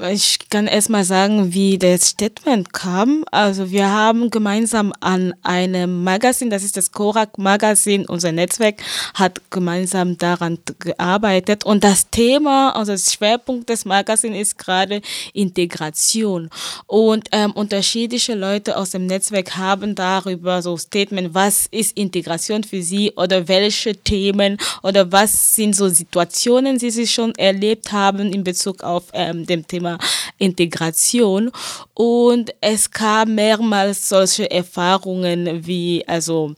Ich kann erst mal sagen, wie das Statement kam. Also wir haben gemeinsam an einem Magazin, das ist das Korak Magazin, unser Netzwerk hat gemeinsam daran gearbeitet und das Thema, also das Schwerpunkt des Magazins ist gerade Integration und ähm, unterschiedliche Leute aus dem Netzwerk haben darüber so Statement, was ist Integration für sie oder welche Themen oder was sind so Situationen, die sie schon erlebt haben in Bezug auf ähm, dem Thema Thema Integration. Und es kam mehrmals solche Erfahrungen wie, also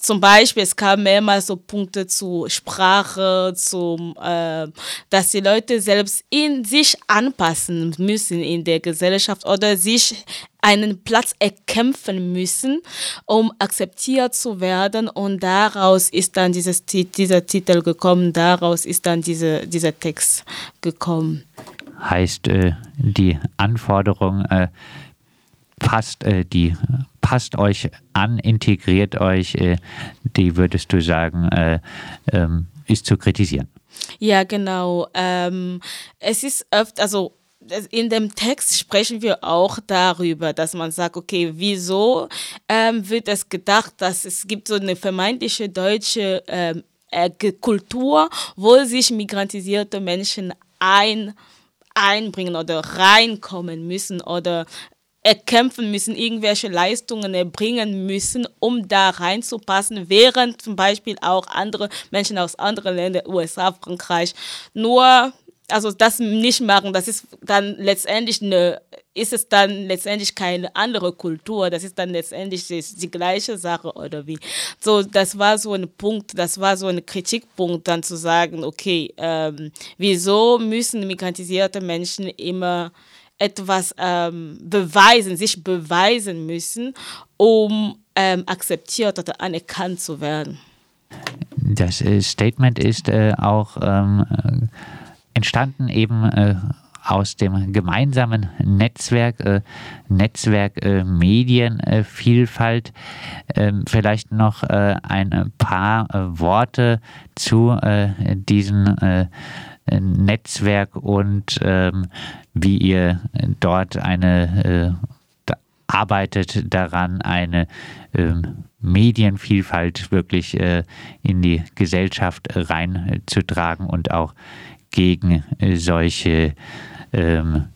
zum Beispiel, es kam mehrmals so Punkte zu Sprache, zum, äh, dass die Leute selbst in sich anpassen müssen in der Gesellschaft oder sich einen Platz erkämpfen müssen, um akzeptiert zu werden. Und daraus ist dann dieses, dieser Titel gekommen, daraus ist dann diese, dieser Text gekommen heißt äh, die Anforderung, äh, passt, äh, die, passt euch an, integriert euch, die würdest du sagen, äh, ähm, ist zu kritisieren. Ja, genau. Ähm, es ist oft, also in dem Text sprechen wir auch darüber, dass man sagt, okay, wieso ähm, wird es gedacht, dass es gibt so eine vermeintliche deutsche ähm, äh, Kultur, wo sich migrantisierte Menschen ein einbringen oder reinkommen müssen oder erkämpfen müssen, irgendwelche Leistungen erbringen müssen, um da reinzupassen, während zum Beispiel auch andere Menschen aus anderen Ländern, USA, Frankreich, nur, also das nicht machen, das ist dann letztendlich eine ist es dann letztendlich keine andere Kultur, das ist dann letztendlich die, die, gleiche Sache oder wie. So, das war so ein Punkt, das war so ein Kritikpunkt, dann zu sagen, okay, ähm, wieso müssen migrantisierte Menschen immer etwas ähm, beweisen, sich beweisen müssen, um ähm, akzeptiert oder anerkannt zu werden. Das äh, Statement ist äh, auch ähm, äh, entstanden eben äh, aus dem gemeinsamen Netzwerk, äh, Netzwerk äh, Medienvielfalt. Äh, vielleicht noch äh, ein paar äh, Worte zu äh, diesem Netzwerk und ähm, wie ihr dort eine arbeitet daran, eine ähm, Medienvielfalt wirklich in die Gesellschaft reinzutragen und auch gegen solche ähm,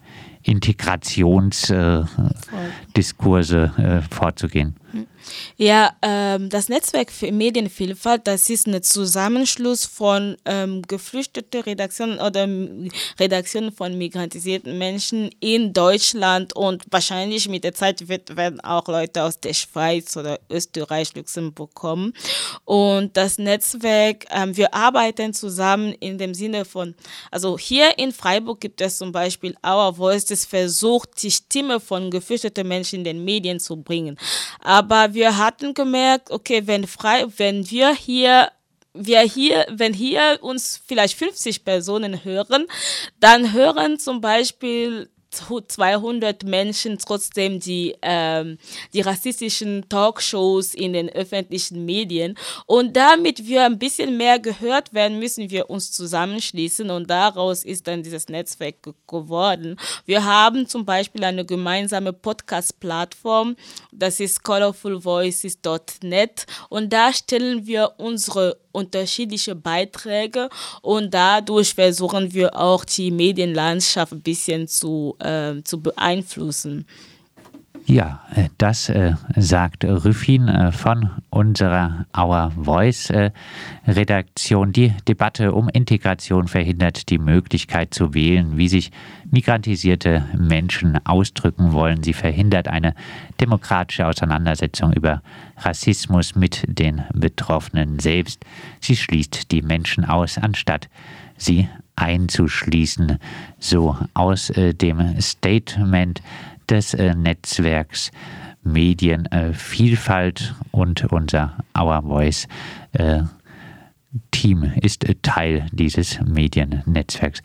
Integrationsdiskurse äh, vorzugehen. Ja, ähm, das Netzwerk für Medienvielfalt, das ist ein Zusammenschluss von ähm, geflüchteten Redaktionen oder Redaktionen von migrantisierten Menschen in Deutschland und wahrscheinlich mit der Zeit wird, werden auch Leute aus der Schweiz oder Österreich, Luxemburg kommen. Und das Netzwerk, ähm, wir arbeiten zusammen in dem Sinne von, also hier in Freiburg gibt es zum Beispiel Our Voice, versucht, die Stimme von geflüchteten Menschen in den Medien zu bringen. Aber wir wir hatten gemerkt, okay, wenn frei, wenn wir hier wir hier, wenn hier uns vielleicht 50 Personen hören, dann hören zum Beispiel 200 Menschen trotzdem die, ähm, die rassistischen Talkshows in den öffentlichen Medien. Und damit wir ein bisschen mehr gehört werden, müssen wir uns zusammenschließen und daraus ist dann dieses Netzwerk geworden. Wir haben zum Beispiel eine gemeinsame Podcast-Plattform, das ist colorfulvoices.net und da stellen wir unsere unterschiedliche Beiträge und dadurch versuchen wir auch die Medienlandschaft ein bisschen zu, äh, zu beeinflussen. Ja, äh, das äh, sagt Rüffin äh, von unserer Our Voice äh, Redaktion. Die Debatte um Integration verhindert die Möglichkeit zu wählen, wie sich migrantisierte Menschen ausdrücken wollen. Sie verhindert eine demokratische Auseinandersetzung über Rassismus mit den Betroffenen selbst. Sie schließt die Menschen aus, anstatt sie einzuschließen. So aus äh, dem Statement des äh, Netzwerks Medienvielfalt äh, und unser Our Voice äh, Team ist Teil dieses Mediennetzwerks.